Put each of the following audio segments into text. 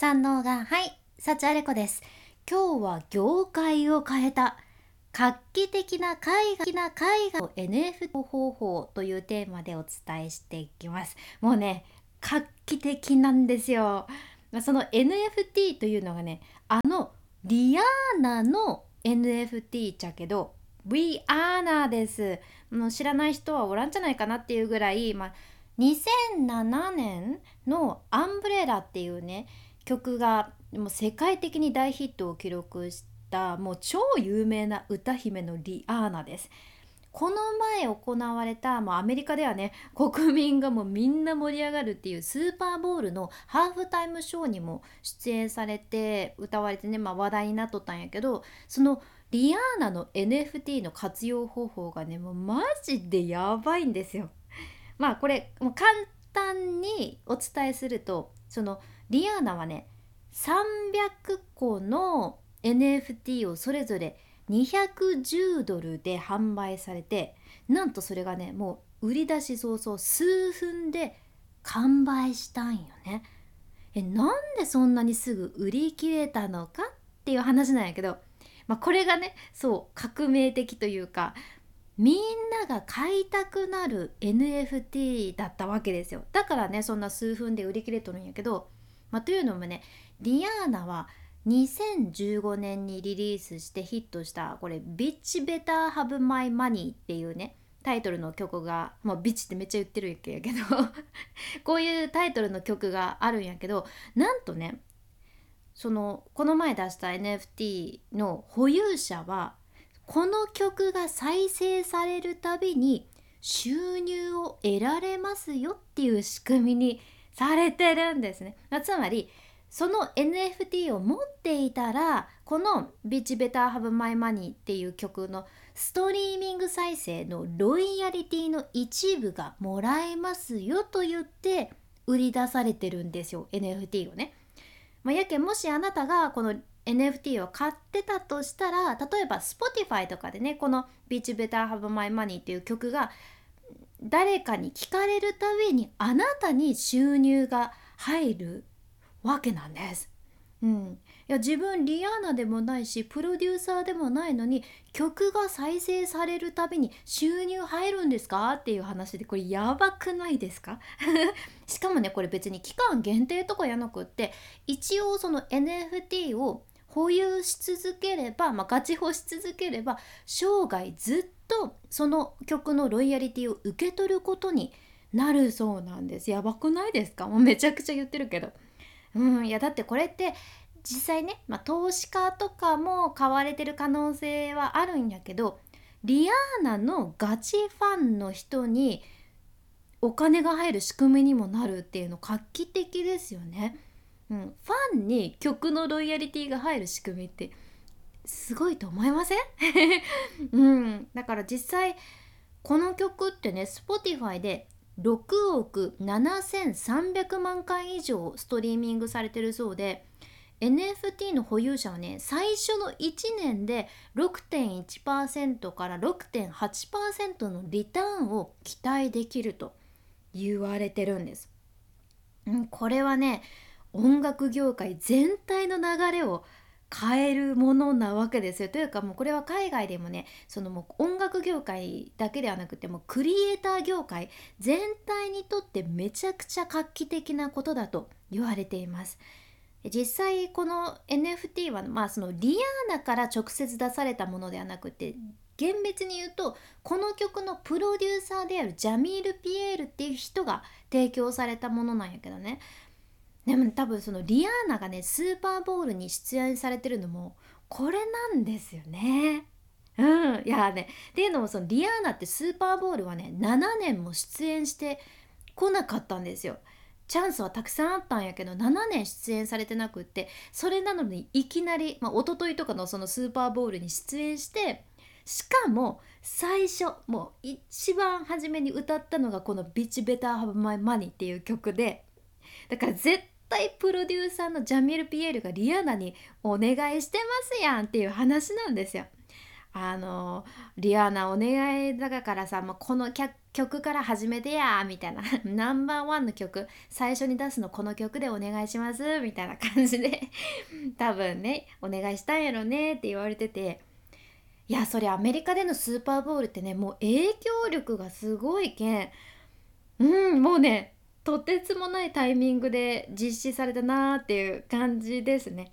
三能がはい幸あれ子です。今日は業界を変えた。画期的な海外な海外の NFT 方法というテーマでお伝えしていきます。もうね画期的なんですよ。その NFT というのがねあのリアーナの NFT じゃけど We Anna ですもう知らない人はおらんじゃないかなっていうぐらい、まあ、2007年の「アンブレラ」っていうね曲がもう世界的に大ヒットを記録したもう超有名な歌姫のリアーナです。この前行われた、まあ、アメリカではね国民がもうみんな盛り上がるっていうスーパーボールのハーフタイムショーにも出演されて歌われてね、まあ、話題になっとったんやけどそのリアーナの NFT の活用方法がねもうマジでやばいんですよ。まあこれもう簡単にお伝えするとそのリアーナはね300個の NFT をそれぞれ210ドルで販売されてなんとそれがねもう売り出し早々数分で完売したんよね。えなんでそんなにすぐ売り切れたのかっていう話なんやけど、まあ、これがねそう革命的というかみんなが買いたくなる NFT だったわけですよ。だからねそんな数分で売り切れとるんやけど、まあ、というのもねリアーナは2015年にリリースしてヒットしたこれ「ビッチベターハブマイマニーっていうねタイトルの曲がもうビッチってめっちゃ言ってるやけど こういうタイトルの曲があるんやけどなんとねそのこの前出した NFT の保有者はこの曲が再生されるたびに収入を得られますよっていう仕組みにされてるんですね。つまりその NFT を持っていたらこの「ビッチベターハブマイマニーっていう曲のストリーミング再生のロイヤリティの一部がもらえますよと言って売り出されてるんですよ NFT をね。まあ、やけもしあなたがこの NFT を買ってたとしたら例えば Spotify とかでねこの「Beach Better Have My Money」っていう曲が誰かに聞かれるたびにあなたに収入が入るわけなんです。うん、いや自分リアーナでもないしプロデューサーでもないのに曲が再生されるたびに収入入るんですかっていう話でこれやばくないですか？しかもねこれ別に期間限定とかやなくって一応その NFT を保有し続ければ、まあ、ガチ保し続ければ生涯ずっとその曲のロイヤリティを受け取ることになるそうなんです。やばくないですか？もうめちゃくちゃ言ってるけど。うんいやだってこれって実際ね、まあ、投資家とかも買われてる可能性はあるんやけどリアーナのガチファンの人にお金が入る仕組みにもなるっていうの画期的ですよね。ファンに曲のロイヤリティが入る仕組みってすごいと思いません、うん、だから実際この曲ってね Spotify で6億7300万回以上ストリーミングされてるそうで NFT の保有者はね最初の1年で6.1%から6.8%のリターンを期待できると言われてるんです。うん、これはね音楽業界全体の流れを変えるものなわけですよ。というかもうこれは海外でもねそのもう音楽業界だけではなくてもクリエイター業界全体にとってめちゃくちゃ画期的なことだと言われています。実際この NFT はまあそのリアーナから直接出されたものではなくて厳密に言うとこの曲のプロデューサーであるジャミール・ピエールっていう人が提供されたものなんやけどねでも多分そのリアーナがねスーパーボールに出演されてるのもこれなんですよね。うん、いやねっていうのもそのリアーナってスーパーボールはね7年も出演してこなかったんですよ。チャンスはたくさんあったんやけど7年出演されてなくってそれなのにいきなり、まあ、一昨日とかのそのスーパーボールに出演してしかも最初もう一番初めに歌ったのがこの「ビッチ・ベター・ハブ・マイ・マニ」っていう曲でだから絶対プロデューサーのジャミル・ピエールがリアーナにお願いしてますやんっていう話なんですよ。あのリアーナお願いだからさ、まあ、この曲から始めてやみたいな。ナンバーワンの曲最初に出すのこの曲でお願いしますみたいな感じで。多分ねお願いしたんやろねって言われてて。いやそれアメリカでのスーパーボールってねもう影響力がすごいけん。うんもうねとてつもないタイミングで実施されたなーっていう感じですね。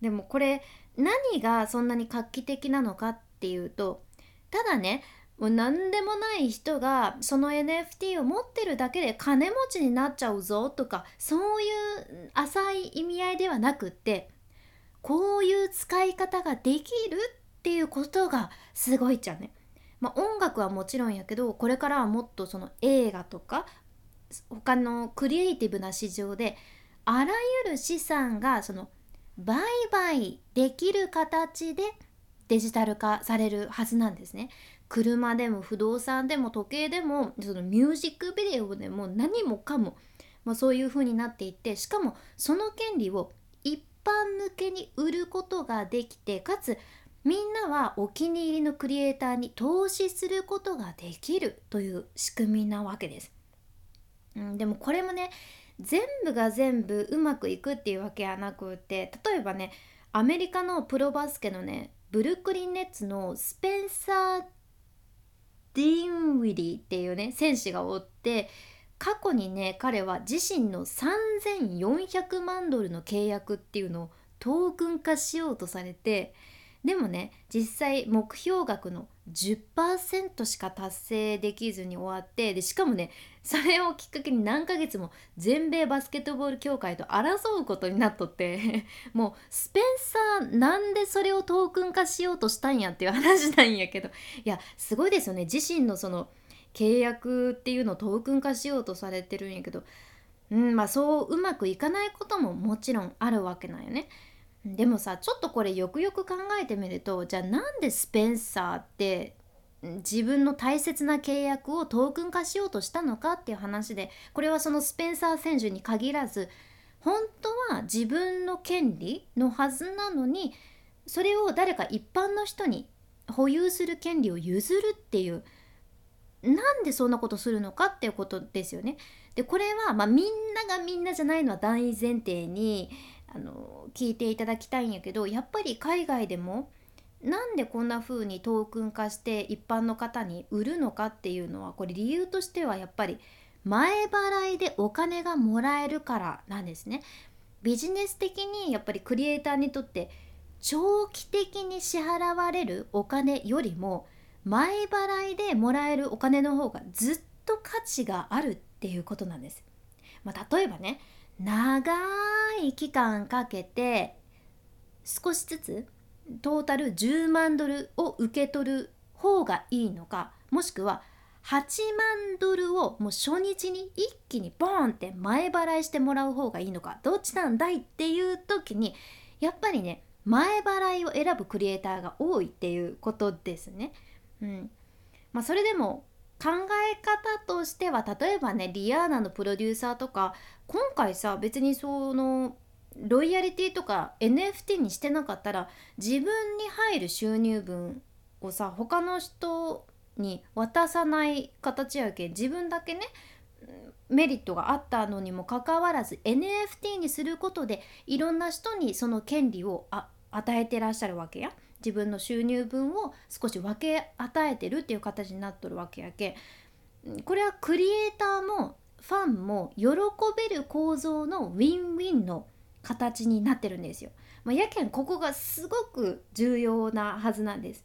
でもこれ何がそんなに画期的なのかっていうとただねもう何でもない人がその NFT を持ってるだけで金持ちになっちゃうぞとかそういう浅い意味合いではなくってこういう使い方ができるっていうことがすごいじゃんね。まあ、音楽はもちろんやけどこれからはもっとその映画とか他のクリエイティブな市場であらゆる資産がその売買できる形でデジタル化されるはずなんですね。車でも不動産でも時計でもそのミュージックビデオでも何もかも、まあ、そういう風になっていってしかもその権利を一般向けに売ることができてかつみんなはお気に入りのクリエイターに投資することができるという仕組みなわけです。うん、でもこれもね全部が全部うまくいくっていうわけはなくて例えばねアメリカのプロバスケのねブルックリン・ネッツのスペンサー・ディーンウィリーっていうね選手がおって過去にね彼は自身の3400万ドルの契約っていうのをトークン化しようとされてでもね実際目標額の10%しか達成できずに終わってでしかもねそれをきっかけに何ヶ月も全米バスケットボール協会と争うことになっとって もうスペンサーなんでそれをトークン化しようとしたんやっていう話なんやけどいやすごいですよね自身のその契約っていうのをトークン化しようとされてるんやけどうんまあそううまくいかないことももちろんあるわけなんよね。でもさちょっとこれよくよく考えてみるとじゃあなんでスペンサーって自分の大切な契約をトークン化しようとしたのかっていう話でこれはそのスペンサー選手に限らず本当は自分の権利のはずなのにそれを誰か一般の人に保有する権利を譲るっていうなんでそんなことするのかっていうことですよね。でこれは、まあ、みんながみんなじゃないのは大前提にあの聞いていただきたいんやけどやっぱり海外でもなんでこんな風にトークン化して一般の方に売るのかっていうのはこれ理由としてはやっぱり前払いでお金がもらえるからなんですね。ビジネス的にやっぱりクリエイターにとって長期的に支払われるお金よりも前払いでもらえるお金の方がずっと価値があるっていうことなんです。まあ、例えばね長い期間かけて少しずつトータル10万ドルを受け取る方がいいのかもしくは8万ドルをもう初日に一気にボーンって前払いしてもらう方がいいのかどっちなんだいっていう時にやっぱりね前払いを選ぶクリエイターが多いっていうことですね。うんまあ、それでも考え方としては例えばねリアーナのプロデューサーとか今回さ別にそのロイヤリティとか NFT にしてなかったら自分に入る収入分をさ他の人に渡さない形やけ。ん自分だけねメリットがあったのにもかかわらず NFT にすることでいろんな人にその権利を与えてらっしゃるわけや。自分の収入分を少し分け与えてるっていう形になっとるわけやけんこれはクリエイターもファンも喜べる構造のウィンウィンの形になってるんですよ。まあ、やけんここがすごく重要なはずなんです。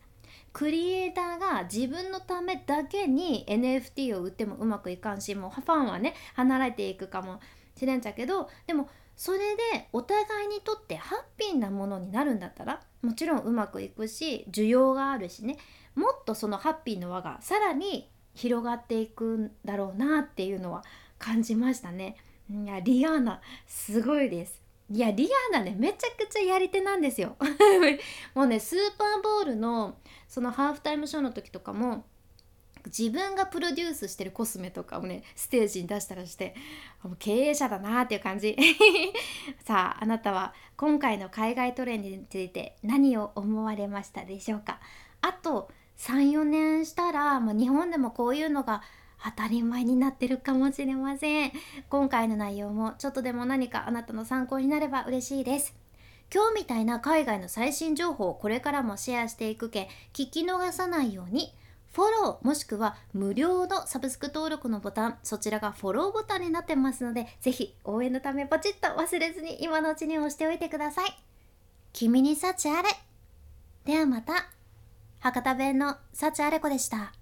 クリエイターが自分のためだけに NFT を売ってもうまくいかんしもうファンはね離れていくかもしれんちゃけどでもそれでお互いにとってハッピーなものになるんだったらもちろんうまくいくし需要があるしねもっとそのハッピーの輪がさらに広がっていくんだろうなっていうのは感じましたね。いやリアーナすごいです。いやリアーナねめちゃくちゃやり手なんですよ もうねスーパーボールのそのハーフタイムショーの時とかも自分がプロデュースしてるコスメとかをねステージに出したらしてもう経営者だなっていう感じ。さああなたは今回の海外トレンドについて何を思われましたでしょうか？あと34年したら、まあ、日本でもこういうのが当たり前になってるかもしれません。今回の内容もちょっとでも何かあなたの参考になれば嬉しいです。今日みたいな海外の最新情報をこれからもシェアしていくけ聞き逃さないように。フォローもしくは無料のサブスク登録のボタンそちらがフォローボタンになってますのでぜひ応援のためポチッと忘れずに今のうちに押しておいてください。君に幸あれ。ではまた。博多弁の幸あれ子でした。